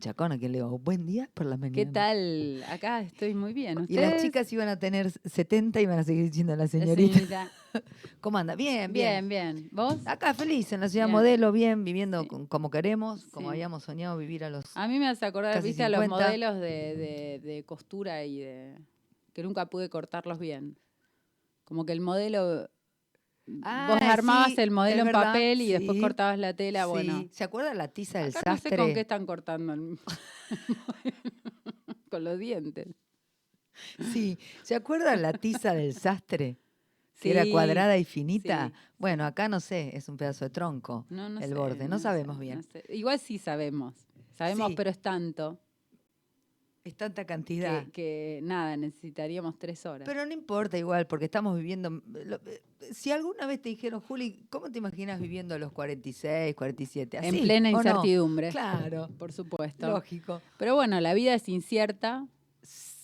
machacona que le digo, buen día por la mañana. ¿Qué tal? Acá estoy muy bien. Y las chicas iban a tener 70 y van a seguir diciendo la La señorita. señorita. ¿Cómo anda? Bien, bien. Bien, bien. ¿Vos? Acá feliz, en la ciudad Bien. modelo, bien, viviendo Sí. como queremos, como Sí. habíamos soñado vivir a los... A mí me hace acordar, viste, a los 50. modelos de, de- de costura y de. que nunca pude cortarlos bien. Como que el modelo. Vos Ah, armabas sí, el modelo en papel y después cortabas la tela. Bueno, Sí. ¿Se acuerda la tiza del acá no sastre? sé con qué están cortando. el- con los dientes. Sí. ¿Se acuerda la tiza del sastre? Que era cuadrada y finita. sí, Bueno, acá no sé, es un pedazo de tronco. No, no el sé, borde, no sabemos no bien. sé. Igual sí sabemos. Sabemos, Sí. pero es tanto Es tanta cantidad. que, que nada, necesitaríamos tres horas. Pero no importa igual, porque estamos viviendo... lo- eh, Si alguna vez te dijeron, Juli, ¿cómo te imaginas viviendo a los 46, 47? ¿Así, en plena no? incertidumbre. Claro, Por supuesto. lógico. Pero bueno, la vida es incierta.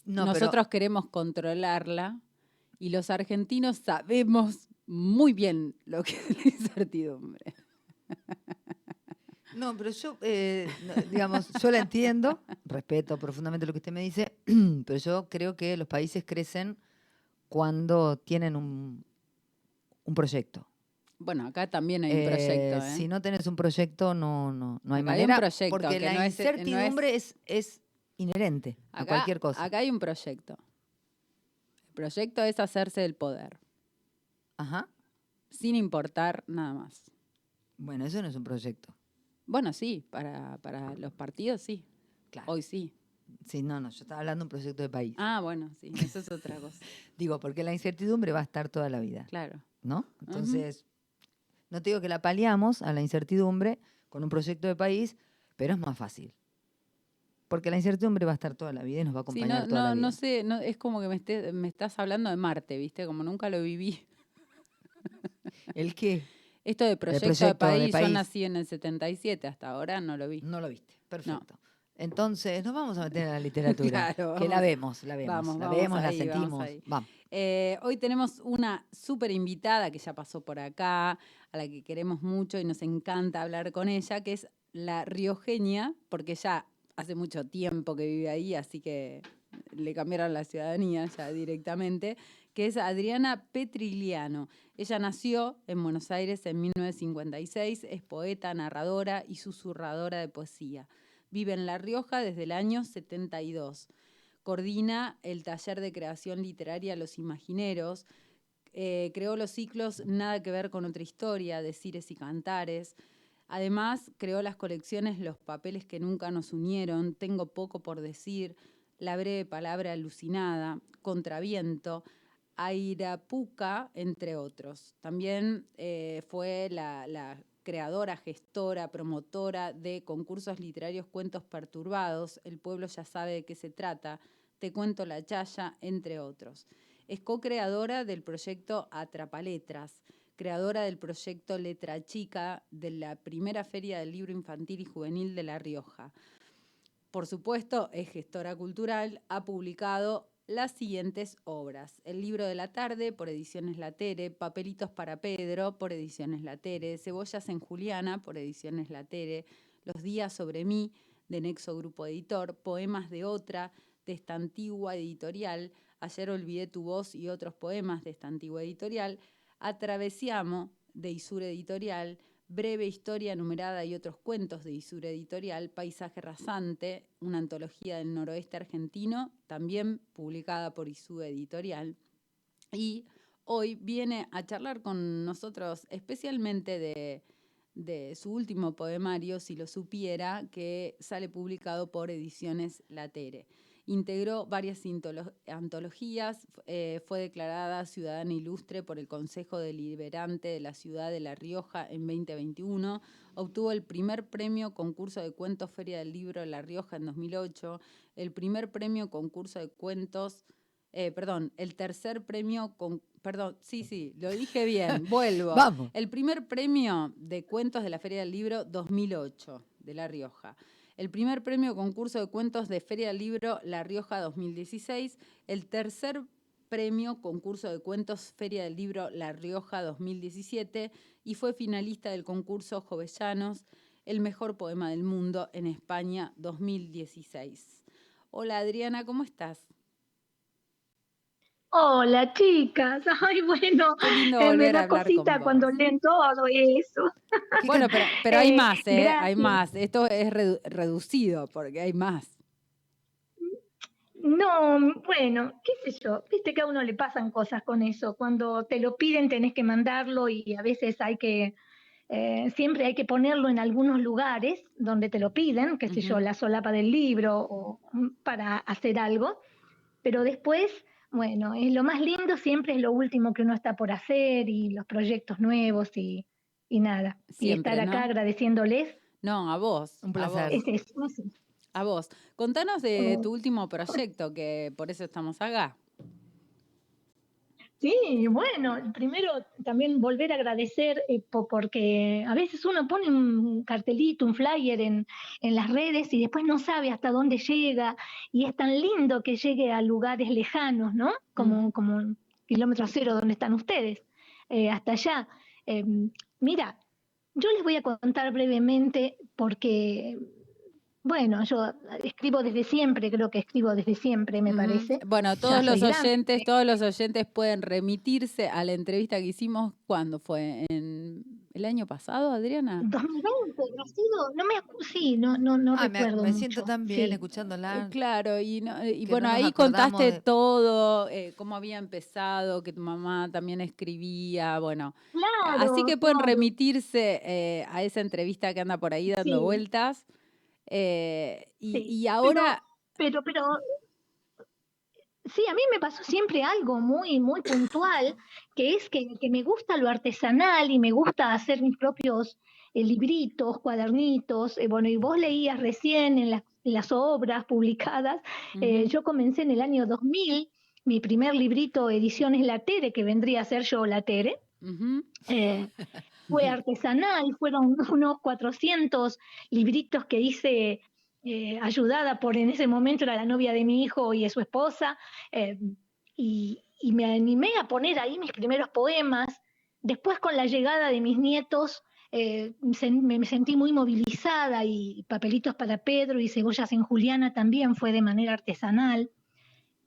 Pero- Nosotros queremos controlarla y los argentinos sabemos muy bien lo que es la incertidumbre. No, pero yo, eh, digamos, yo la entiendo, respeto profundamente lo que usted me dice, pero yo creo que los países crecen cuando tienen un, un proyecto. Bueno, acá también hay un Eh, proyecto. ¿eh? Si no tenés un proyecto, no, no, no hay Acá hay un manera. proyecto porque que la no es- no es- incertidumbre es, es inherente a cualquier cosa. Acá hay un proyecto. El proyecto es hacerse del poder, Ajá. sin importar nada más. Bueno, eso no es un proyecto. Bueno, sí, para, para los partidos sí. Claro. Hoy sí. Sí, no, no, yo estaba hablando de un proyecto de país. Ah, bueno, sí, eso es otra cosa. Digo, porque la incertidumbre va a estar toda la vida. Claro. ¿no? Entonces, no te digo que la paliamos a la incertidumbre con un proyecto de país, pero es más fácil. Porque la incertidumbre va a estar toda la vida y nos va a Sí, acompañar no, toda la no, vida. no sé, no, es como que me, esté- me estás hablando de Marte, ¿viste? Como nunca lo viví. ¿El qué? Esto de proyecto, de, proyecto de país, yo país. nací en el 77, hasta ahora no lo vi. No lo viste. Perfecto. Entonces, nos vamos a meter en la literatura. Claro, que la vemos, la vemos. Vamos, la vamos vemos, la ahí, sentimos. Vamos. Eh, hoy tenemos una súper invitada que ya pasó por acá, a la que queremos mucho y nos encanta hablar con ella, que es la riogenia, porque ya hace mucho tiempo que vive ahí, así que le cambiaron la ciudadanía ya directamente, que es Adriana Petriliano. Ella nació en Buenos Aires en 1956, es poeta, narradora y susurradora de poesía. Vive en La Rioja desde el año 72 coordina el taller de creación literaria Los Imagineros, eh, creó los ciclos Nada que ver con otra historia, Decires y Cantares. Además, creó las colecciones Los papeles que nunca nos unieron, Tengo poco por decir, La breve palabra alucinada, Contraviento, Airapuca, entre otros. También eh, fue la, la creadora, gestora, promotora de concursos literarios Cuentos Perturbados, El pueblo ya sabe de qué se trata, Te cuento la chaya, entre otros. Es co-creadora del proyecto Atrapaletras, creadora del proyecto Letra Chica de la primera feria del libro infantil y juvenil de La Rioja. Por supuesto, es gestora cultural, ha publicado las siguientes obras. El libro de la tarde por Ediciones Latere, Papelitos para Pedro por Ediciones Latere, Cebollas en Juliana por Ediciones Latere, Los días sobre mí de Nexo Grupo Editor, Poemas de otra de esta antigua editorial, Ayer olvidé tu voz y otros poemas de esta antigua editorial, Atravesiamo de Isur Editorial, Breve historia numerada y otros cuentos de Isur Editorial, Paisaje rasante, una antología del noroeste argentino, también publicada por Isur Editorial. Y hoy viene a charlar con nosotros especialmente de, de su último poemario, Si lo supiera, que sale publicado por Ediciones Latere. Integró varias antologías, eh, fue declarada ciudadana ilustre por el Consejo Deliberante de la Ciudad de La Rioja en 2021, obtuvo el primer premio concurso de cuentos Feria del Libro de La Rioja en 2008, el primer premio concurso de cuentos, eh, perdón, el tercer premio, con, perdón, sí, sí, lo dije bien, vuelvo. Vamos. El primer premio de cuentos de la Feria del Libro 2008 de La Rioja. El primer premio concurso de cuentos de Feria del Libro La Rioja 2016. El tercer premio concurso de cuentos Feria del Libro La Rioja 2017. Y fue finalista del concurso Jovellanos el mejor poema del mundo en España 2016. Hola Adriana, ¿cómo estás? Hola chicas, ay bueno, eh, me da cosita cuando leen todo eso. Bueno, pero, pero hay eh, más, ¿eh? hay más. Esto es reducido porque hay más. No, bueno, qué sé yo, viste que a uno le pasan cosas con eso. Cuando te lo piden tenés que mandarlo y a veces hay que, eh, siempre hay que ponerlo en algunos lugares donde te lo piden, qué sé yo, la solapa del libro o mm, para hacer algo. Pero después bueno, es lo más lindo siempre es lo último que uno está por hacer y los proyectos nuevos y, nada. y estar acá agradeciéndoles. No, a vos. Un placer. A vos. Contanos de tu último proyecto, que por eso estamos acá. Sí, bueno, primero también volver a agradecer eh, porque a veces uno pone un cartelito, un flyer en, en, las redes y después no sabe hasta dónde llega y es tan lindo que llegue a lugares lejanos, ¿no? Como, mm. como kilómetro cero donde están ustedes, eh, hasta allá. Em, mira, yo les voy a contar brevemente porque bueno, yo escribo desde siempre, creo que escribo desde siempre, me parece. Bueno, todos los oyentes, todos los oyentes pueden remitirse a la entrevista que hicimos cuando fue en el año pasado, Adriana. 2020, ha sido, no me sí, no no no ah, recuerdo. Me, me siento tan bien escuchándola. Eh, claro, y, bueno, ahí contaste todo, eh, cómo había empezado, que tu mamá también escribía, bueno. Claro, así que pueden remitirse eh, a esa entrevista que anda por ahí dando vueltas. Eh, y, ahora... Pero, pero, sí, a mí me pasó siempre algo muy, muy puntual, que es que, me gusta lo artesanal y me gusta hacer mis propios eh, libritos, cuadernitos. Eh, bueno, y vos leías recién en, las obras publicadas. yo comencé en el año 2000, mi primer librito, Ediciones Latere, que vendría a ser yo Latere fue artesanal, fueron unos 400 libritos que hice eh, ayudada por en ese momento era la novia de mi hijo y su esposa, eh, y, me animé a poner ahí mis primeros poemas. Después con la llegada de mis nietos eh, me, me, sentí muy movilizada y papelitos para Pedro y cebollas en Juliana también fue de manera artesanal.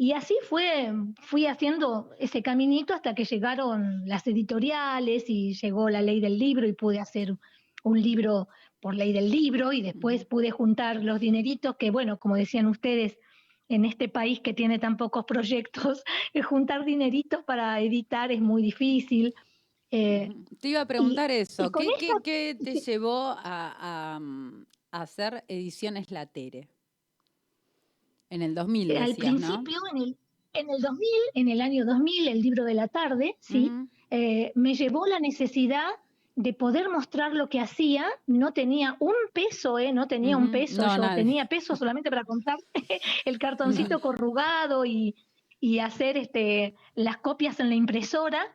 Y así fue, fui haciendo ese caminito hasta que llegaron las editoriales y llegó la ley del libro y pude hacer un libro por ley del libro y después pude juntar los dineritos que, bueno, como decían ustedes, en este país que tiene tan pocos proyectos, juntar dineritos para editar es muy difícil. Eh, te iba a preguntar eso, ¿Qué, te llevó a, a hacer ediciones Latere? En el 2000, Al principio, en, el, en el 2000, en el año 2000, el libro de la tarde, sí, eh, me llevó la necesidad de poder mostrar lo que hacía. No tenía un peso, ¿eh? No tenía un peso, yo tenía peso solamente para contar el cartoncito corrugado y, y, hacer este, las copias en la impresora.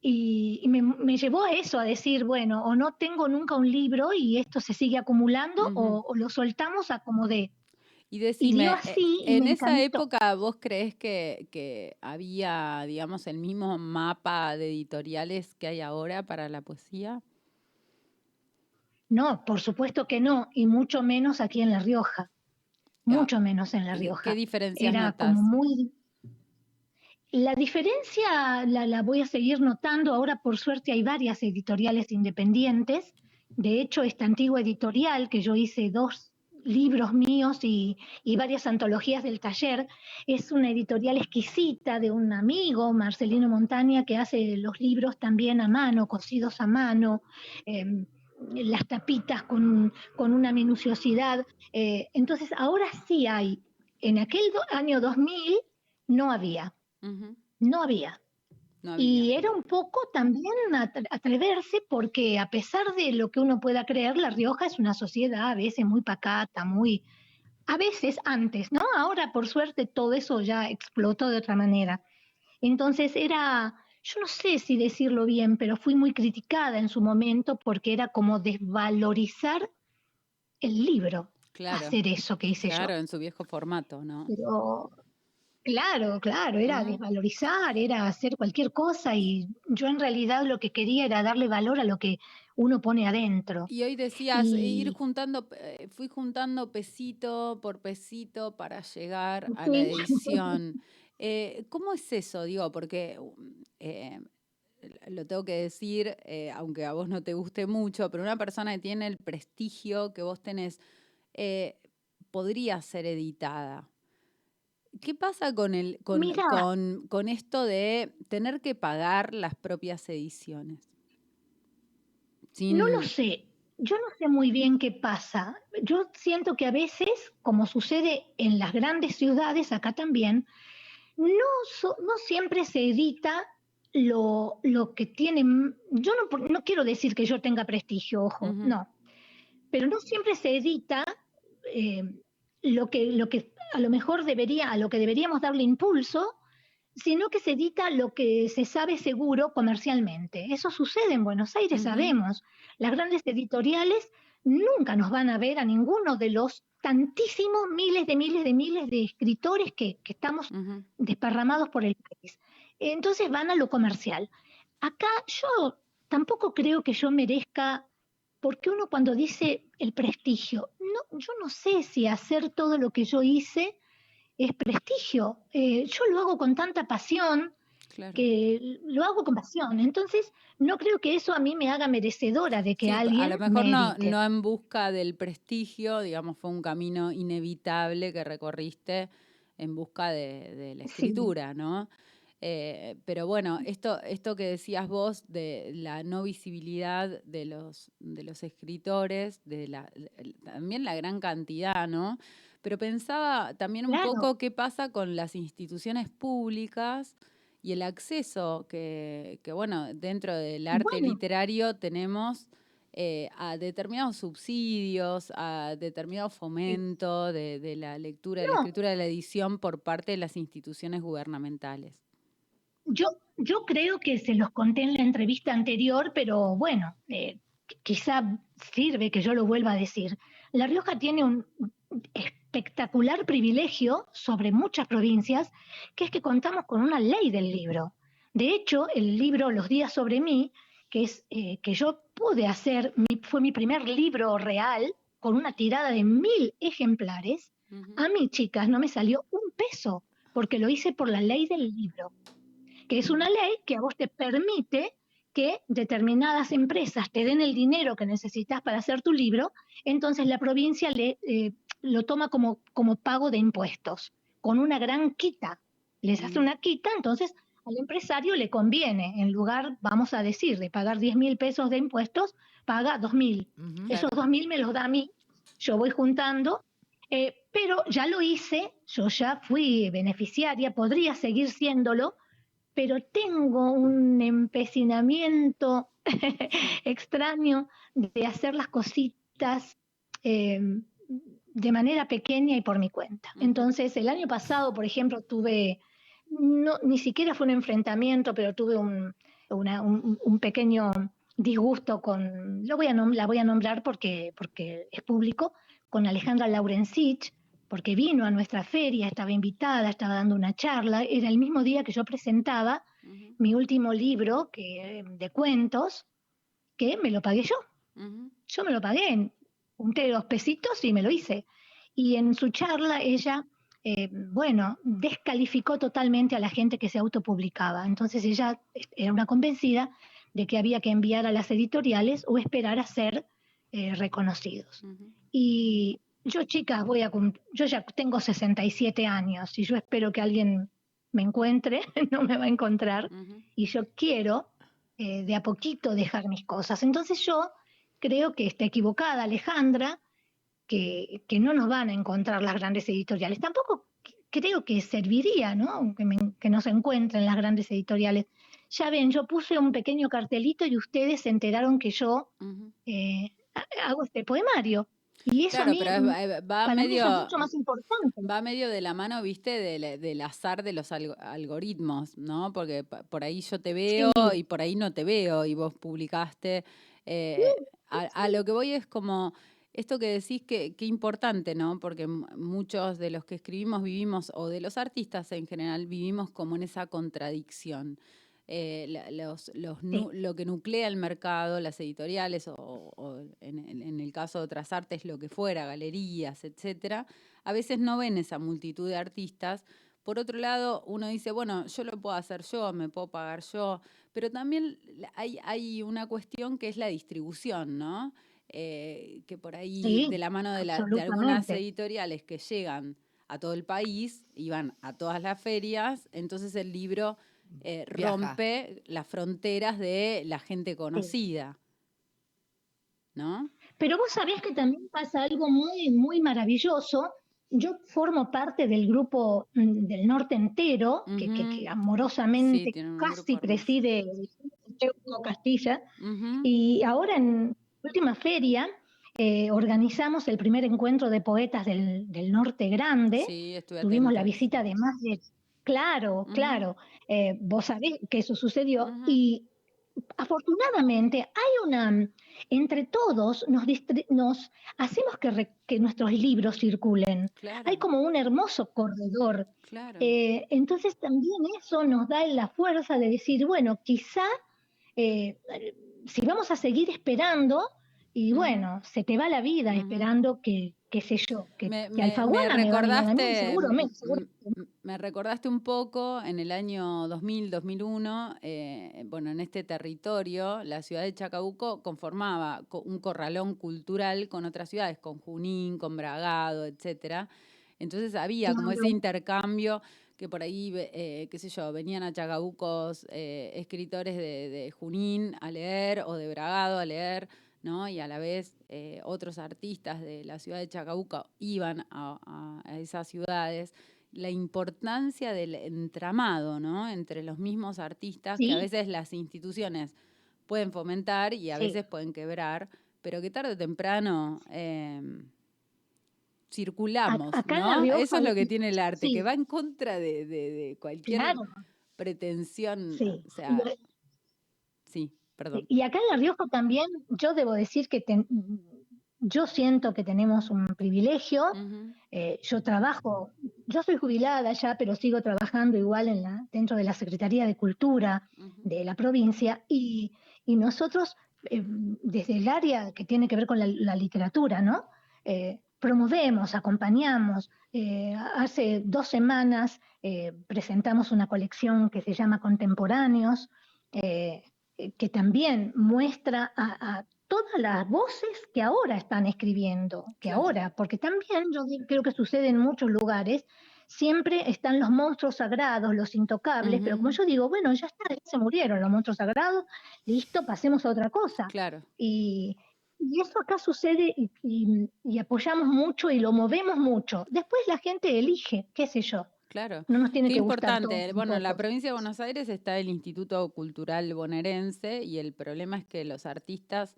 Y, me, me, llevó a eso, a decir, bueno, o no tengo nunca un libro y esto se sigue acumulando, o, o, lo soltamos a como de. Y decime, eh, en esa época vos crees que, había, digamos, el mismo mapa de editoriales que hay ahora para la poesía? No, por supuesto que no, y mucho menos aquí en La Rioja. Mucho menos en La Rioja. ¿Qué diferencia notas? muy... La diferencia la, la voy a seguir notando. Ahora, por suerte, hay varias editoriales independientes. De hecho, esta antigua editorial, que yo hice dos libros míos y, varias antologías del taller. Es una editorial exquisita de un amigo, Marcelino Montaña, que hace los libros también a mano, cosidos a mano. Em, las tapitas con, una minuciosidad. Eh, entonces, ahora sí hay. En aquel año 2000 no había. No había. Y era un poco también atreverse porque a pesar de lo que uno pueda creer, La Rioja es una sociedad a veces muy pacata, muy... A veces antes, ¿no? Ahora por suerte todo eso ya explotó de otra manera. Entonces era, yo no sé si decirlo bien, pero fui muy criticada en su momento porque era como desvalorizar el libro. Claro. Hacer eso que hice yo. Claro, en su viejo formato, ¿no? Pero Claro, claro, era desvalorizar, era hacer cualquier cosa y yo en realidad lo que quería era darle valor a lo que uno pone adentro. Y hoy decías, ir juntando, eh, fui juntando pesito por pesito para llegar a la edición. Eh, ¿Cómo es eso? Digo, porque eh, lo tengo que decir, aunque a vos no te guste mucho, pero una persona que tiene el prestigio que vos tenés, podría ser editada. ¿Qué pasa con, el, con, con, esto de tener que pagar las propias ediciones? No lo sé. Yo no sé muy bien qué pasa. Yo siento que a veces, como sucede en las grandes ciudades, acá también, no, no siempre se edita lo, lo que tiene. Yo no, no, quiero decir que yo tenga prestigio, ojo, no. Pero no siempre se edita eh, lo, que, lo que a lo mejor debería, a lo que deberíamos darle impulso, sino que se edita lo que se sabe seguro comercialmente. Eso sucede en Buenos Aires, sabemos. Las grandes editoriales nunca nos van a ver a ninguno de los tantísimos miles de miles de miles de escritores que, estamos desparramados por el país. Entonces van a lo comercial. Acá yo tampoco creo que yo merezca, porque uno cuando dice el prestigio, no, yo no sé si hacer todo lo que yo hice es prestigio. Eh, yo lo hago con tanta pasión que lo hago con pasión. Entonces, no creo que eso a mí me haga merecedora de que alguien. A lo mejor no, no, en busca del prestigio, digamos, fue un camino inevitable que recorriste en busca de, la escritura, ¿no? Eh, pero bueno, esto, esto que decías vos de la no visibilidad de los, de los escritores, de la, también la gran cantidad, ¿no? Pero pensaba también un poco qué pasa con las instituciones públicas y el acceso que, bueno, dentro del arte literario tenemos eh, a determinados subsidios, a determinado fomento de, la lectura, de la escritura, de la edición por parte de las instituciones gubernamentales. Yo, yo creo que se los conté en la entrevista anterior, pero bueno, eh, quizá sirve que yo lo vuelva a decir. La Rioja tiene un espectacular privilegio sobre muchas provincias, que es que contamos con una ley del libro. De hecho, el libro Los días sobre mí, que es eh, que yo pude hacer, fue mi primer libro real con una tirada de mil ejemplares. A mí, chicas, no me salió un peso porque lo hice por la ley del libro, que es una ley que a vos te permite que determinadas empresas te den el dinero que necesitas para hacer tu libro, entonces la provincia le eh, lo toma como, como pago de impuestos, con una gran quita. Les hace mm. una quita, entonces al empresario le conviene, en lugar, vamos a decir, de pagar 10 mil pesos de impuestos, paga 2 mil. Esos 2 mil me los da a mí, yo voy juntando, eh, pero ya lo hice, yo ya fui beneficiaria, podría seguir siéndolo, pero tengo un empecinamiento extraño de hacer las cositas eh, de manera pequeña y por mi cuenta. Entonces, el año pasado, por ejemplo, tuve, no, ni siquiera fue un enfrentamiento, pero tuve un, un, pequeño disgusto con, lo voy a la voy a nombrar porque, porque es público, con Alejandra Laurensich, porque vino a nuestra feria, estaba invitada, estaba dando una charla, era el mismo día que yo presentaba mi último libro que, de cuentos, que me lo pagué yo. Yo me lo pagué, junté dos pesitos y me lo hice. Y en su charla ella, eh, bueno, descalificó totalmente a la gente que se autopublicaba. Entonces ella era una convencida de que había que enviar a las editoriales o esperar a ser eh, reconocidos. Y yo, chicas, voy a yo ya tengo 67 años y yo espero que alguien me encuentre, no me va a encontrar, y yo quiero eh, de a poquito dejar mis cosas. Entonces yo creo que está equivocada Alejandra, que, no nos van a encontrar las grandes editoriales. Tampoco creo que serviría, ¿no? Que, que no se encuentren las grandes editoriales. Ya ven, yo puse un pequeño cartelito y ustedes se enteraron que yo eh, hago este poemario. Y eso a mí, eh, va medio, mucho más importante. Va medio de la mano, viste, del, azar de los algoritmos, ¿no? Porque por ahí yo te veo y por ahí no te veo y vos publicaste. Eh, a, lo que voy es como esto que decís que, qué importante, ¿no? Porque muchos de los que escribimos vivimos, o de los artistas en general, vivimos como en esa contradicción. Eh, los, lo que nuclea el mercado, las editoriales o, en, el caso de otras artes, lo que fuera, galerías, etcétera, a veces no ven esa multitud de artistas. Por otro lado, uno dice, bueno, yo lo puedo hacer yo, me puedo pagar yo, pero también hay, hay una cuestión que es la distribución, ¿no? Eh, que por ahí, de la mano de, de algunas editoriales que llegan a todo el país y van a todas las ferias, entonces el libro eh, rompe las fronteras de la gente conocida. ¿No? Pero vos sabés que también pasa algo muy, muy maravilloso. Yo formo parte del grupo mm, del norte entero, que, amorosamente casi preside Castilla, y ahora en última feria eh, organizamos el primer encuentro de poetas del, norte grande. Tuvimos la visita de más de Claro, claro. Eh, vos sabés que eso sucedió y afortunadamente hay una, entre todos nos, nos hacemos que, que, nuestros libros circulen. Hay como un hermoso corredor. Eh, entonces también eso nos da la fuerza de decir, bueno, quizá eh, si vamos a seguir esperando, y bueno, se te va la vida esperando que, qué sé yo, que, me, recordaste, me, recordaste un poco en el año 2000-2001, eh, bueno, en este territorio, la ciudad de Chacabuco conformaba un corralón cultural con otras ciudades, con Junín, con Bragado, etcétera. Entonces había como ese intercambio que por ahí, eh, qué sé yo, venían a Chacabucos eh, escritores de, de Junín a leer o de Bragado a leer y a la vez eh, otros artistas de la ciudad de Chacabuca iban a, esas ciudades, la importancia del entramado ¿no? entre los mismos artistas que a veces las instituciones pueden fomentar y a veces pueden quebrar, pero que tarde o temprano em, circulamos, ¿no? Eso es lo que tiene el arte, que va en contra de, cualquier pretensión. O sea, sí. Y acá en La Rioja también, yo debo decir que yo siento que tenemos un privilegio. Eh, yo trabajo, yo soy jubilada ya, pero sigo trabajando igual en la, dentro de la Secretaría de Cultura de la provincia y, nosotros, eh, desde el área que tiene que ver con la, literatura, ¿no? Eh, promovemos, acompañamos. hace dos semanas presentamos una colección que se llama Contemporáneos, que también muestra a, todas las voces que ahora están escribiendo, que ahora, porque también yo creo que sucede en muchos lugares, siempre están los monstruos sagrados, los intocables, pero como yo digo, bueno, ya está, ya se murieron los monstruos sagrados, listo, pasemos a otra cosa. Claro. Y, eso acá sucede y, apoyamos mucho y lo movemos mucho. Después la gente elige, qué sé yo. Claro. No nos tiene Qué que importante. bueno, en la provincia de Buenos Aires está el Instituto Cultural Bonaerense y el problema es que los artistas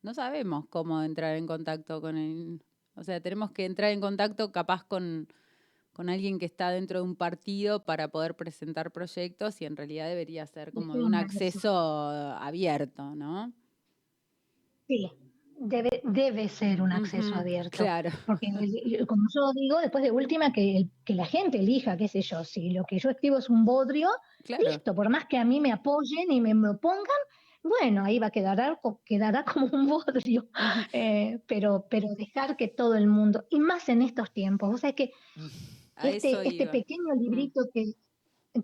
no sabemos cómo entrar en contacto con el... O sea, tenemos que entrar en contacto capaz con, con alguien que está dentro de un partido para poder presentar proyectos y en realidad debería ser como un acceso abierto, ¿no? Sí, Debe, debe ser un acceso abierto. Claro. Porque, como yo digo, después de última, que, que la gente elija, qué sé yo, si lo que yo escribo es un bodrio, listo, por más que a mí me apoyen y me, me pongan, bueno, ahí va a quedar, quedará como un bodrio. Eh, pero, pero dejar que todo el mundo, y más en estos tiempos, o sea que este, este pequeño librito que,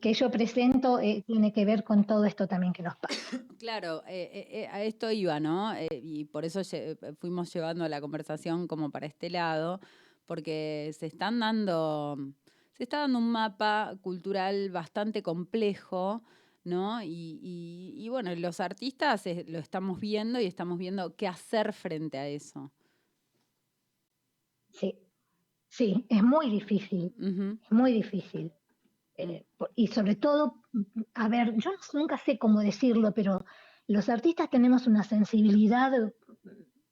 que yo presento eh, tiene que ver con todo esto también que nos pasa. Claro, eh, eh, a esto iba, ¿no? y por eso fuimos llevando la conversación como para este lado, porque se están dando, se está dando un mapa cultural bastante complejo, ¿no? Y, y, bueno, los artistas lo estamos viendo y estamos viendo qué hacer frente a eso. Sí, sí, es muy difícil, es muy difícil. Eh, y sobre todo, a ver, yo nunca sé cómo decirlo, pero los artistas tenemos una sensibilidad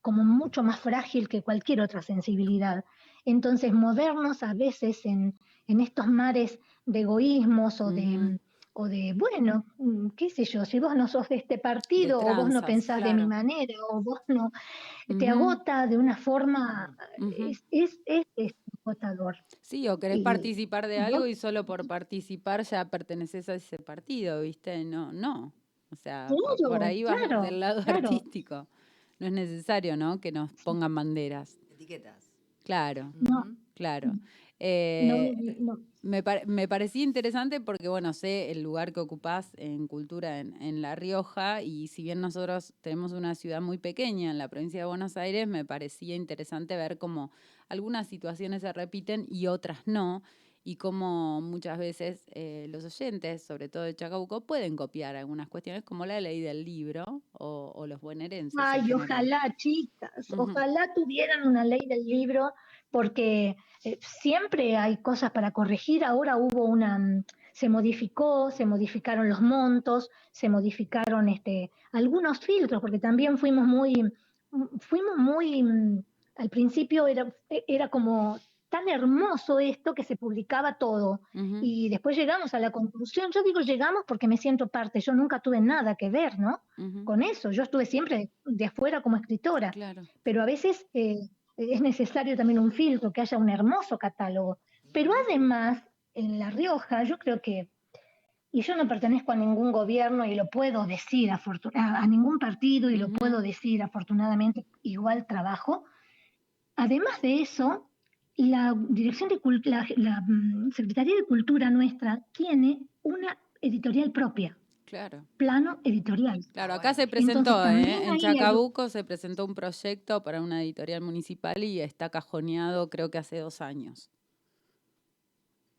como mucho más frágil que cualquier otra sensibilidad. Entonces, movernos a veces en, estos mares de egoísmos o de, o de, bueno, mm, qué sé yo, si vos no sos de este partido, o vos no pensás de mi manera, o vos no, te agota de una forma, es, es, es, agotador. Sí, o querés participar de algo y solo por participar ya perteneces a ese partido, ¿viste? No, no. O sea, por ahí va del lado artístico. No es necesario, ¿no? Que nos pongan banderas. Etiquetas. Claro. No. Claro. Eh, me, me, parecía interesante porque, bueno, sé el lugar que ocupás en cultura en, La Rioja y si bien nosotros tenemos una ciudad muy pequeña en la provincia de Buenos Aires, me parecía interesante ver cómo algunas situaciones se repiten y otras no y cómo muchas veces eh, los oyentes, sobre todo de Chacabuco, pueden copiar algunas cuestiones como la ley del libro o, los bonaerenses. Ay, ojalá, chicas, ojalá tuvieran una ley del libro porque eh, siempre hay cosas para corregir. Ahora hubo una, mm, se modificó, se modificaron los montos, se modificaron este, algunos filtros, porque también fuimos muy, mm, fuimos muy, mm, al principio era, e, era como tan hermoso esto que se publicaba todo. Y después llegamos a la conclusión, yo digo llegamos porque me siento parte, yo nunca tuve nada que ver, ¿no? Con eso, yo estuve siempre de afuera como escritora, pero a veces eh, es necesario también un filtro, que haya un hermoso catálogo. Pero además, en La Rioja, yo creo que, y yo no pertenezco a ningún gobierno y lo puedo decir, a, ningún partido y lo puedo decir, afortunadamente, igual trabajo. Además de eso, la Dirección de la, la mm, Secretaría de Cultura nuestra tiene una editorial propia. Claro. Plano editorial. Claro, acá se presentó, ¿eh? en Chacabuco se presentó un proyecto para una editorial municipal y está cajoneado creo que hace dos años.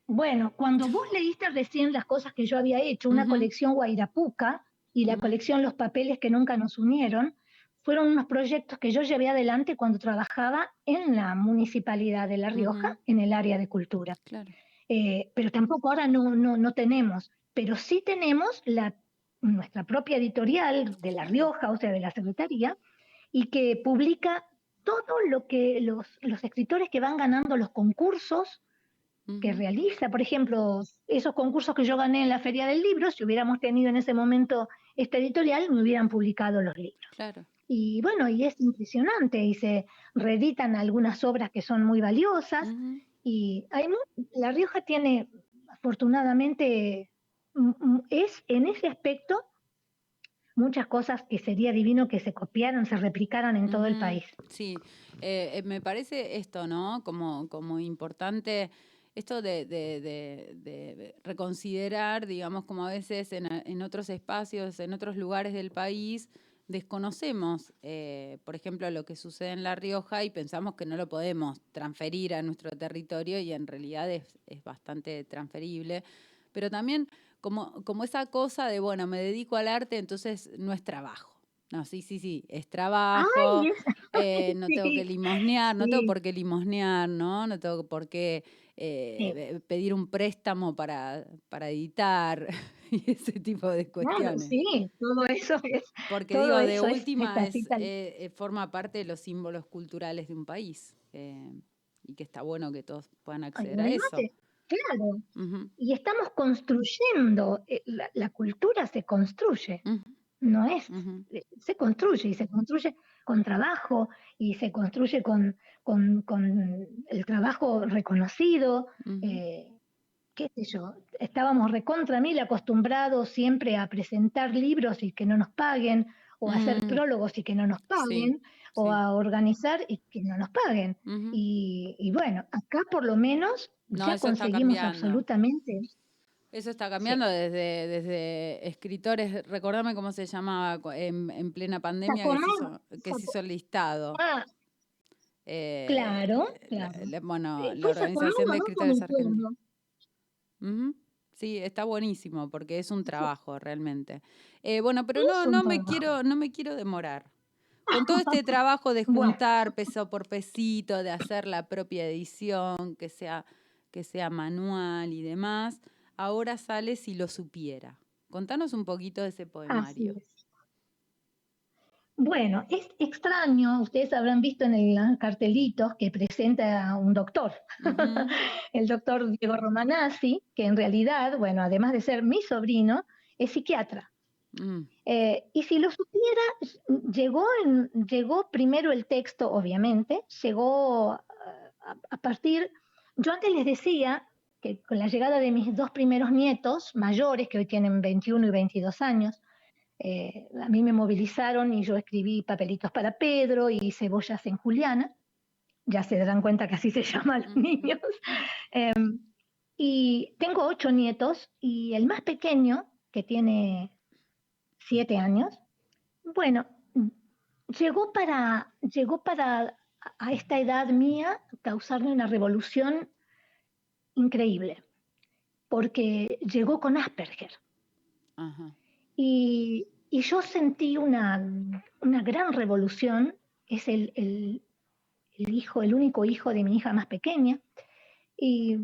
Bueno, cuando vos leíste recién las cosas que yo había hecho, una colección Guairapuca y la colección Los Papeles que nunca nos unieron, fueron unos proyectos que yo llevé adelante cuando trabajaba en la municipalidad de La Rioja, en el área de cultura. Claro. Eh, pero tampoco ahora no, no, no tenemos, pero sí tenemos la nuestra propia editorial de La Rioja, o sea, de la Secretaría, y que publica todo lo que los, escritores que van ganando los concursos que realiza, por ejemplo, esos concursos que yo gané en la Feria del Libro, si hubiéramos tenido en ese momento esta editorial, me hubieran publicado los libros. Claro. Y bueno, y es impresionante, y se reeditan algunas obras que son muy valiosas, y hay, La Rioja tiene afortunadamente es en ese aspecto muchas cosas que sería divino que se copiaran, se replicaran en todo el país. Sí, eh, eh, me parece esto, ¿no? Como, como importante esto de, reconsiderar, digamos, como a veces en, otros espacios, en otros lugares del país, desconocemos, eh, por ejemplo, lo que sucede en La Rioja y pensamos que no lo podemos transferir a nuestro territorio y en realidad es, es bastante transferible. Pero también como, como esa cosa de, bueno, me dedico al arte, entonces no es trabajo. No, sí, sí, sí, es trabajo, eh, no tengo que limosnear, no tengo por qué limosnear, ¿no? No tengo por qué eh, pedir un préstamo para, para editar y ese tipo de cuestiones. sí, todo eso es. Porque digo, de última eh, forma parte de los símbolos culturales de un país y que está bueno que todos puedan acceder a eso. Claro. Y estamos construyendo, eh, la, cultura se construye, no es, eh, se construye y se construye con trabajo y se construye con, con, el trabajo reconocido. Eh, qué sé yo, estábamos recontra mil acostumbrados siempre a presentar libros y que no nos paguen, o a hacer mm. prólogos y que no nos paguen, o a organizar y que no nos paguen. y, y, bueno, acá por lo menos no, ya conseguimos absolutamente. Eso está cambiando desde, desde escritores, recordame cómo se llamaba en, plena pandemia que, se hizo, el listado. Ah, eh, claro, claro. bueno, la Organización de Escritores Argentinos. Sí, está buenísimo porque es un trabajo realmente. Eh, bueno, pero no, no me quiero, no me quiero demorar. Con todo este trabajo de juntar peso por pesito, de hacer la propia edición, que sea que sea manual y demás, ahora sale si lo supiera. Contanos un poquito de ese poemario. Bueno, es extraño, ustedes habrán visto en los cartelitos que presenta un doctor, el doctor Diego Romanazzi, que en realidad, bueno, además de ser mi sobrino, es psiquiatra. Mm. Eh, y si lo supiera, llegó, llegó primero el texto, obviamente, llegó a, a partir, yo antes les decía que con la llegada de mis dos primeros nietos mayores, que hoy tienen 21 y 22 años, eh, a mí me movilizaron y yo escribí papelitos para Pedro y cebollas en Juliana. Ya se darán cuenta que así se llaman los niños. Em, y tengo ocho nietos y el más pequeño, que tiene siete años, bueno, llegó para, llegó para a esta edad mía causarme una revolución increíble, porque llegó con Asperger. Y, y yo sentí una, gran revolución, es el, hijo, el único hijo de mi hija más pequeña, y,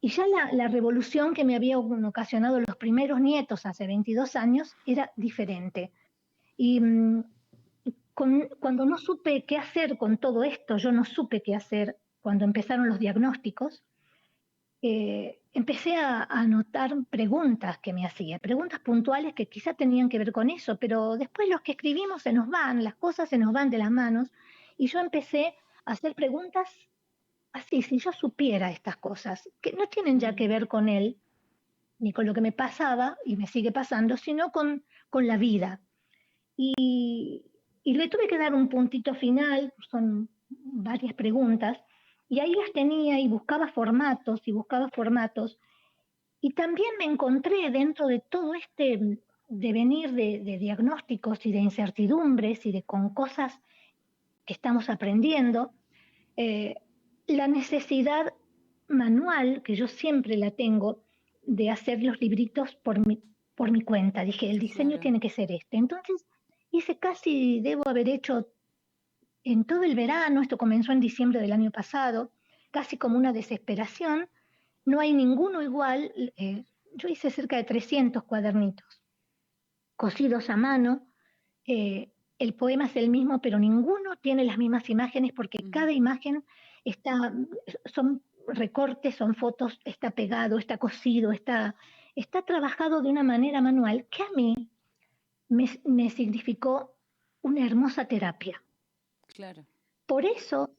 ya la, revolución que me había ocasionado los primeros nietos hace 22 años era diferente. Y cuando no supe qué hacer con todo esto, yo no supe qué hacer cuando empezaron los diagnósticos, eh, empecé a, anotar preguntas que me hacía, preguntas puntuales que quizá tenían que ver con eso, pero después los que escribimos se nos van, las cosas se nos van de las manos, y yo empecé a hacer preguntas así, si yo supiera estas cosas, que no tienen ya que ver con él, ni con lo que me pasaba y me sigue pasando, sino con, con la vida. Y, y le tuve que dar un puntito final, son varias preguntas, y ahí las tenía y buscaba formatos y buscaba formatos. Y también me encontré dentro de todo este devenir de, diagnósticos y de incertidumbres y de con cosas que estamos aprendiendo, eh, la necesidad manual, que yo siempre la tengo, de hacer los libritos por mi, por mi cuenta. Dije, el diseño tiene que ser este. Entonces hice casi, debo haber hecho en todo el verano, esto comenzó en diciembre del año pasado, casi como una desesperación, no hay ninguno igual, eh, yo hice cerca de 300 cuadernitos, cosidos a mano, eh, el poema es el mismo, pero ninguno tiene las mismas imágenes porque mm. cada imagen está, son recortes, son fotos, está pegado, está cosido, está, está trabajado de una manera manual que a mí me significó una hermosa terapia. Por eso,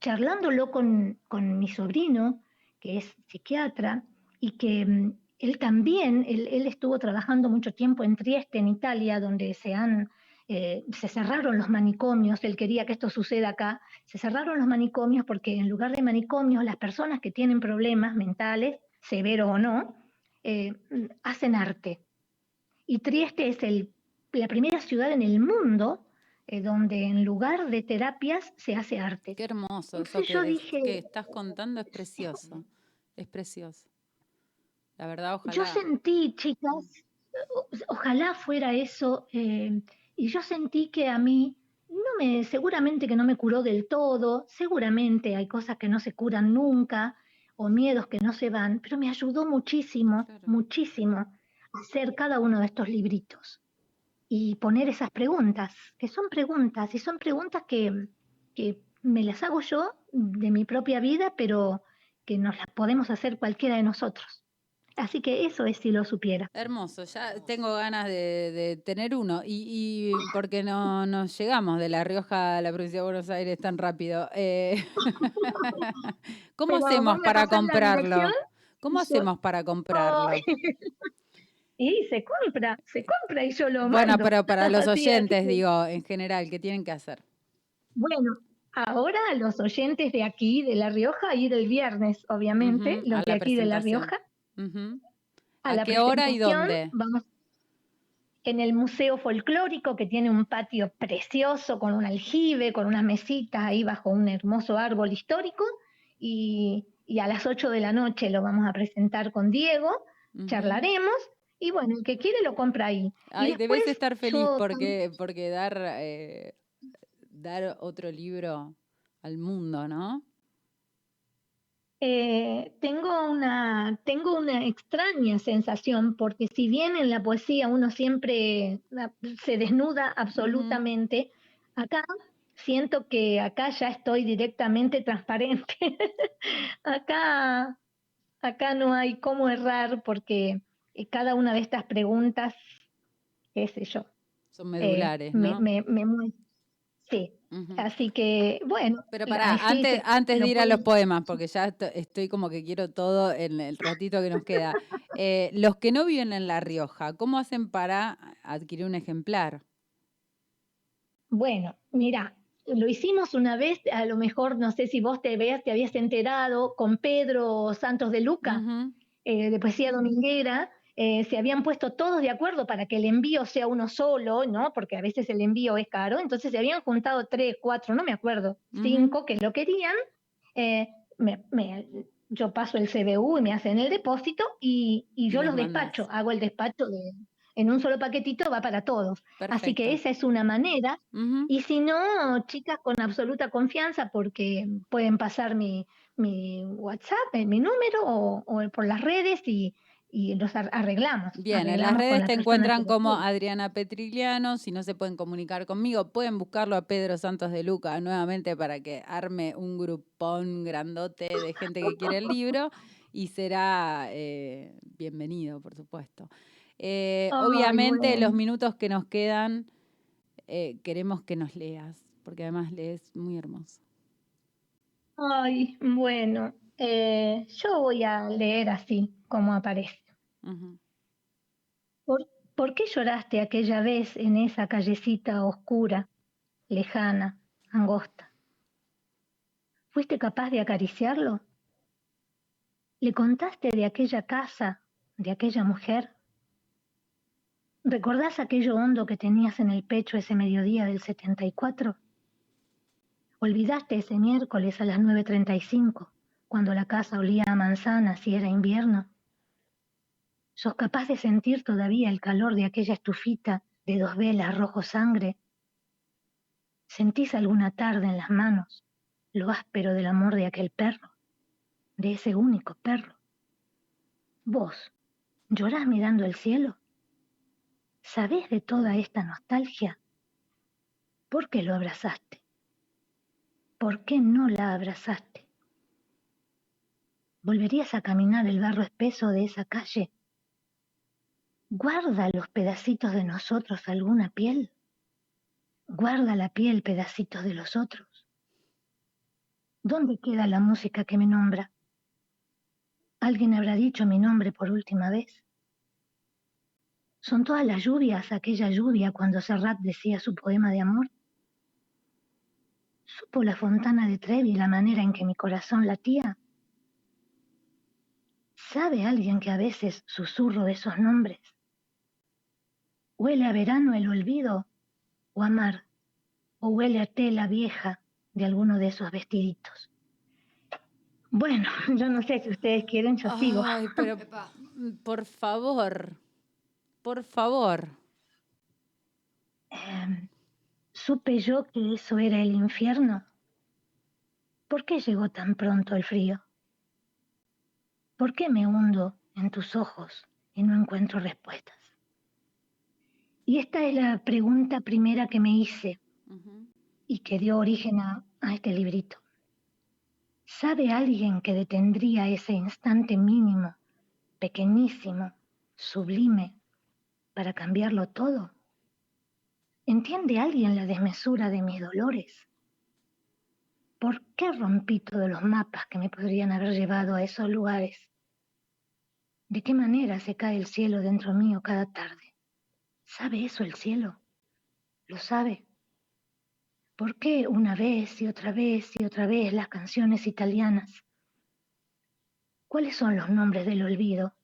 charlándolo con, mi sobrino, que es psiquiatra, y que mm, él también, él, estuvo trabajando mucho tiempo en Trieste, en Italia, donde se han eh, se cerraron los manicomios, él quería que esto suceda acá, se cerraron los manicomios porque en lugar de manicomios las personas que tienen problemas mentales, severo o no, eh, hacen arte. Y Trieste es el, la primera ciudad en el mundo eh, donde en lugar de terapias se hace arte. Qué hermoso, eso que, estás contando es precioso, es precioso. La verdad, ojalá. Yo sentí, chicas, ojalá fuera eso, eh, y yo sentí que a mí, no me, seguramente que no me curó del todo, seguramente hay cosas que no se curan nunca, o miedos que no se van, pero me ayudó muchísimo, muchísimo a hacer cada uno de estos libritos y poner esas preguntas, que son preguntas, y son preguntas que, que me las hago yo de mi propia vida, pero que nos las podemos hacer cualquiera de nosotros. Así que eso es si lo supiera. Hermoso, ya tengo ganas de, tener uno. Y, y porque no nos llegamos de La Rioja a la provincia de Buenos Aires tan rápido. Eh, ¿Cómo hacemos para comprarlo? ¿Cómo hacemos para comprarlo? Y se compra, se compra y yo lo mando. Bueno, pero para los oyentes, digo, en general, ¿qué tienen que hacer? Bueno, ahora los oyentes de aquí, de La Rioja, ir el viernes, obviamente, los de aquí de La Rioja. ¿A, qué hora y dónde? Vamos en el Museo Folclórico, que tiene un patio precioso con un aljibe, con unas mesitas ahí bajo un hermoso árbol histórico. Y, a las 8 de la noche lo vamos a presentar con Diego, charlaremos y bueno, el que quiere lo compra ahí. Ay, debes estar feliz porque, porque dar, eh, dar otro libro al mundo, ¿no? Eh, tengo, una, tengo una extraña sensación, porque si bien en la poesía uno siempre se desnuda absolutamente, acá siento que acá ya estoy directamente transparente. acá, acá no hay cómo errar porque cada una de estas preguntas, qué sé yo. Son medulares, ¿no? Me, sí. Así que, bueno. Pero para, antes, antes de ir a los poemas, porque ya estoy como que quiero todo en el ratito que nos queda. Eh, los que no viven en La Rioja, ¿cómo hacen para adquirir un ejemplar? Bueno, mira, lo hicimos una vez, a lo mejor no sé si vos te veas, te habías enterado con Pedro Santos de Luca, eh, de Poesía Dominguera, eh, se habían puesto todos de acuerdo para que el envío sea uno solo, ¿no? Porque a veces el envío es caro, entonces se habían juntado tres, cuatro, no me acuerdo, cinco que lo querían. Eh, yo paso el CBU y me hacen el depósito y, yo los despacho, hago el despacho de, en un solo paquetito va para todos. Así que esa es una manera. Y si no, chicas, con absoluta confianza, porque pueden pasar mi, mi WhatsApp, mi número o, o por las redes y, y los arreglamos. Bien, en las redes te encuentran como Adriana Petrigliano, si no se pueden comunicar conmigo, pueden buscarlo a Pedro Santos de Luca nuevamente para que arme un grupón grandote de gente que quiere el libro y será eh, bienvenido, por supuesto. Eh, obviamente los minutos que nos quedan eh, queremos que nos leas, porque además lees muy hermoso. Ay, bueno, yo voy a leer así como aparece. ¿Por, qué lloraste aquella vez en esa callecita oscura, lejana, angosta? ¿Fuiste capaz de acariciarlo? ¿Le contaste de aquella casa, de aquella mujer? ¿Recordás aquello hondo que tenías en el pecho ese mediodía del 74? ¿Olvidaste ese miércoles a las 9.35, cuando la casa olía a manzanas y era invierno? ¿Sos capaz de sentir todavía el calor de aquella estufita de dos velas rojo sangre? ¿Sentís alguna tarde en las manos lo áspero del amor de aquel perro, de ese único perro? ¿Vos llorás mirando el cielo? ¿Sabés de toda esta nostalgia? ¿Por qué lo abrazaste? ¿Por qué no la abrazaste? ¿Volverías a caminar el barro espeso de esa calle ¿Guarda los pedacitos de nosotros alguna piel? ¿Guarda la piel pedacitos de los otros? ¿Dónde queda la música que me nombra? ¿Alguien habrá dicho mi nombre por última vez? ¿Son todas las lluvias aquella lluvia cuando Serrat decía su poema de amor? ¿Supo la fontana de Trevi la manera en que mi corazón latía? ¿Sabe alguien que a veces susurro esos nombres? Huele a verano el olvido o a mar, o huele a tela vieja de alguno de esos vestiditos. Bueno, yo no sé si ustedes quieren, yo sigo. Ay, pero por favor, por favor. Em, ¿Supe yo que eso era el infierno? ¿Por qué llegó tan pronto el frío? ¿Por qué me hundo en tus ojos y no encuentro respuestas? Y esta es la pregunta primera que me hice y que dio origen a, este librito. ¿Sabe alguien que detendría ese instante mínimo, pequeñísimo, sublime, para cambiarlo todo? ¿Entiende alguien la desmesura de mis dolores? ¿Por qué rompí todos los mapas que me podrían haber llevado a esos lugares? ¿De qué manera se cae el cielo dentro mío cada tarde? ¿Sabe eso el cielo? ¿Lo sabe? ¿Por qué una vez y otra vez y otra vez las canciones italianas? ¿Cuáles son los nombres del olvido?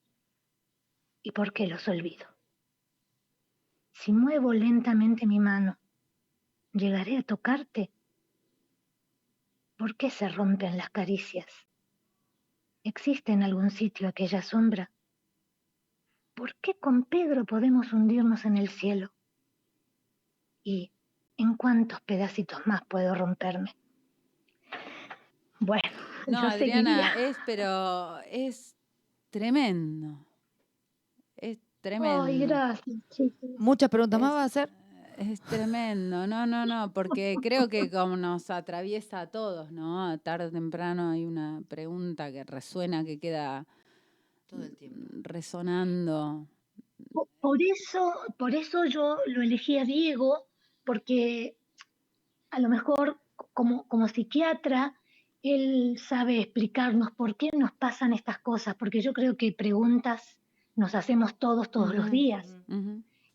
¿Y por qué los olvido? Si muevo lentamente mi mano, ¿llegaré a tocarte? ¿Por qué se rompen las caricias? ¿Existe en algún sitio aquella sombra? ¿por qué con Pedro podemos hundirnos en el cielo? ¿Y en cuántos pedacitos más puedo romperme? Bueno, no, Adriana, es, pero es tremendo. Es tremendo. Ay, gracias. ¿Muchas preguntas más va a hacer? Es tremendo, no, no, no, porque creo que como nos atraviesa a todos, ¿no? Tarde o temprano hay una pregunta que resuena, que queda Todo el tiempo. resonando. Por eso, por eso yo lo elegí a Diego, porque a lo mejor como, como psiquiatra, él sabe explicarnos por qué nos pasan estas cosas, porque yo creo que preguntas nos hacemos todos todos los días.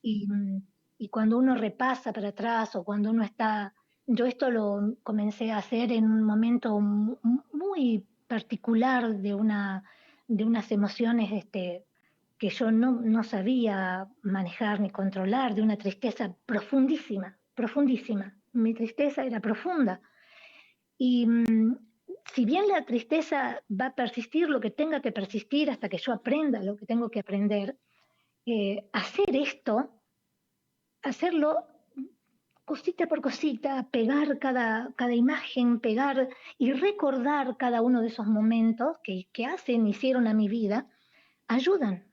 Y, mm, y cuando uno repasa para atrás o cuando uno está, yo esto lo comencé a hacer en un momento mu- muy particular de, una, de unas emociones este, que yo no, no sabía manejar ni controlar, de una tristeza profundísima, profundísima. Mi tristeza era profunda. Y mm, si bien la tristeza va a persistir lo que tenga que persistir hasta que yo aprenda lo que tengo que aprender, eh, hacer esto, hacerlo cosita por cosita, pegar cada, cada imagen, pegar y recordar cada uno de esos momentos que, que hacen, hicieron a mi vida, ayudan.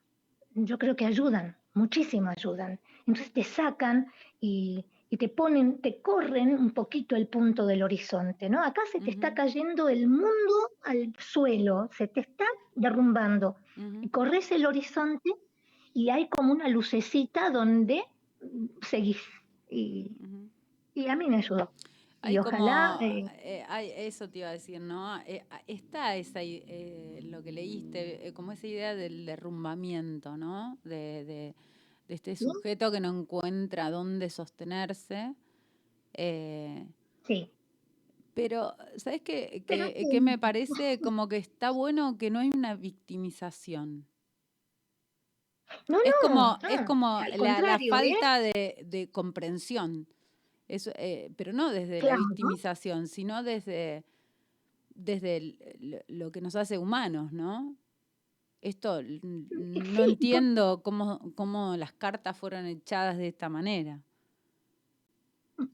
Yo creo que ayudan, muchísimo ayudan. Entonces te sacan y, y te ponen, te corren un poquito el punto del horizonte, ¿no? Acá se te está cayendo el mundo al suelo, se te está derrumbando. Ujú. corres el horizonte y hay como una lucecita donde seguís. Y, y a mí me ayudó. Hay Y ojalá... como, eh, eh, hay- eso te iba a decir, ¿no? Eh, está esa, eh, lo que leíste, eh, como esa idea del derrumbamiento, ¿no? De, de- de este ¿sí? sujeto que no encuentra dónde sostenerse. eh, Sí. pero, ¿sabes qué? Que, que me parece como que está bueno que no hay una victimización. No, Es no, como, es como la, ¿eh? falta de, de comprensión. Eso, eh, pero no desde la victimización, sino desde, desde el- lo, que nos hace humanos, ¿no? Esto no entiendo cómo, cómo las cartas fueron echadas de esta manera.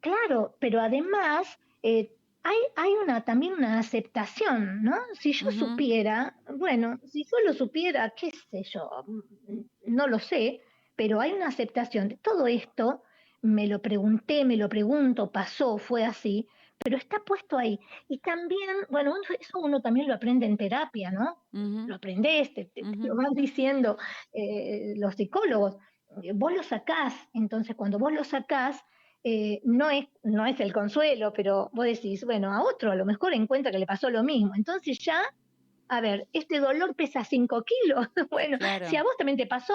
Claro, pero además eh, hay, hay una, también una aceptación, ¿no? Si yo supiera, bueno, si yo lo supiera, qué sé yo, no lo sé, pero hay una aceptación de todo esto, me lo pregunté, me lo pregunto, pasó, fue así, pero está puesto ahí. Y también, bueno, eso uno también lo aprende en terapia, ¿no? Lo aprendés, te, te- lo van diciendo eh, los psicólogos. Eh, Vos lo sacás, entonces cuando vos lo sacás, eh, no, es, no es el consuelo, pero vos decís, bueno, a otro a lo mejor encuentra que le pasó lo mismo. Entonces ya, a ver, este dolor pesa 5 kilos. bueno, si a Claro. vos también te pasó,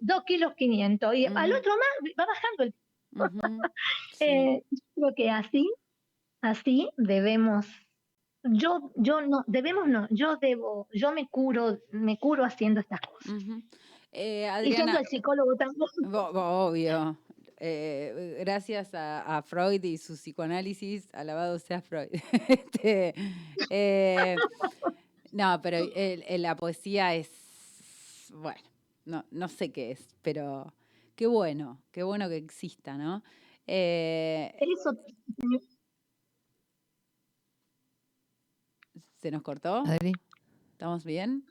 2 kilos 500. Y al ujú, otro más va bajando el... ujú, Sí. Eh, creo que así, así debemos yo, yo no, debemos no, yo debo, yo me curo, me curo haciendo estas cosas. ujú. Eh, Y yendo Adriana, al psicólogo también. obvio. Eh, gracias a, a Freud y su psicoanálisis, alabado sea Freud. Este, eh, no, pero el- el- la poesía es, bueno, no, no sé qué es, pero qué bueno, qué bueno que exista, ¿no? Eh, Eso, ¿Se nos cortó? Adri. ¿Estamos bien?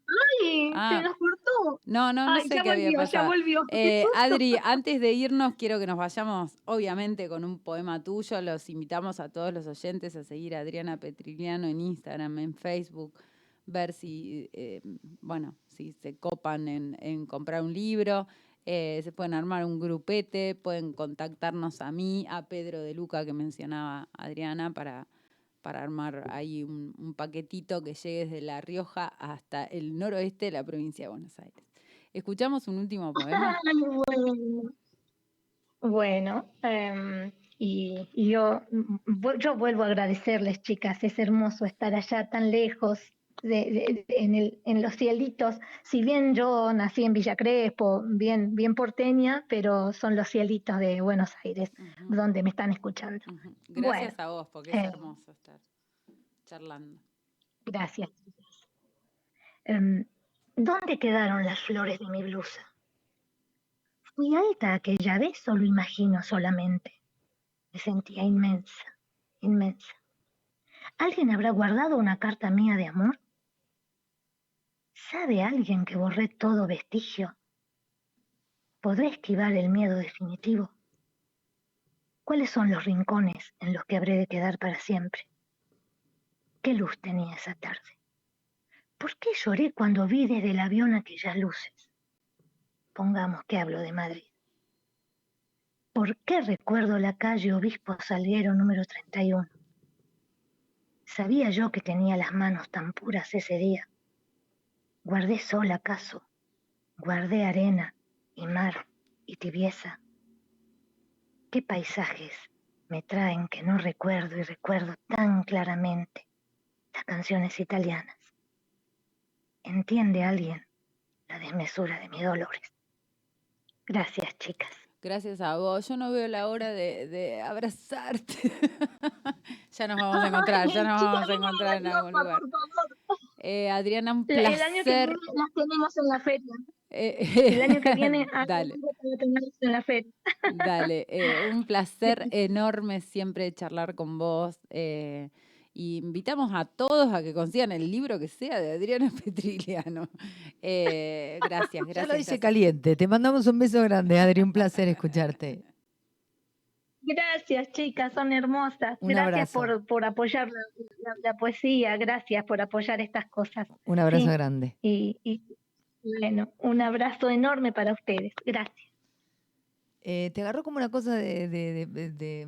Ah. se nos cortó. No, no, no Ay, sé ya qué había ya pasado. volvió. Eh, Adri, antes de irnos, quiero que nos vayamos, obviamente, con un poema tuyo. Los invitamos a todos los oyentes a seguir a Adriana Petriliano en Instagram, en Facebook, ver si, eh, bueno, si se copan en, en comprar un libro. Eh, se pueden armar un grupete, pueden contactarnos a mí, a Pedro de Luca, que mencionaba Adriana, para, para armar ahí un, un paquetito que llegue desde La Rioja hasta el noroeste de la provincia de Buenos Aires. ¿Escuchamos un último poema? Bueno. Bueno, em, y, y yo, mm, vu- yo vuelvo a agradecerles, chicas. Es hermoso estar allá tan lejos de, de- de- en, el, en los cielitos. Si bien yo nací en Villa Crespo, bien, bien porteña, pero son los cielitos de Buenos Aires donde me están escuchando. Gracias Bueno, a vos, porque es eh, hermoso estar charlando. gracias. Em, ¿dónde quedaron las flores de mi blusa? Fui alta aquella vez o lo imagino solamente. Me sentía inmensa, inmensa. ¿Alguien habrá guardado una carta mía de amor? ¿Sabe alguien que borré todo vestigio? ¿Podré esquivar el miedo definitivo? ¿Cuáles son los rincones en los que habré de quedar para siempre? ¿Qué luz tenía esa tarde? ¿Por qué lloré cuando vi desde el avión aquellas luces? Pongamos que hablo de Madrid. ¿Por qué recuerdo la calle Obispo Salguero número 31? ¿Sabía yo que tenía las manos tan puras ese día? ¿Guardé sol acaso? ¿Guardé arena y mar y tibieza? ¿Qué paisajes me traen que no recuerdo y recuerdo tan claramente las canciones italianas? ¿Entiende alguien la desmesura de mis dolores? Gracias, chicas. Gracias a vos. Yo no veo la hora de, de abrazarte. ya nos vamos a encontrar, ya nos vamos a encontrar en algún lugar. Eh, Adriana, un placer. El año que viene las tenemos en la feria. Eh, El año que viene ah, Dale. en la feria. Dale, eh, un placer enorme siempre charlar con vos. eh, y invitamos a todos a que consigan el libro que sea de Adriana Petriliano. Eh, gracias, Ya gracias. lo dice gracias. caliente. Te mandamos un beso grande, Adri. Un placer escucharte. Gracias, chicas, son hermosas. Un gracias por, por apoyar la, la- la poesía, gracias por apoyar estas cosas. Un abrazo Sí. grande. Y, y, bueno, un abrazo enorme para ustedes. Gracias. Eh, te agarró como una cosa de- de- de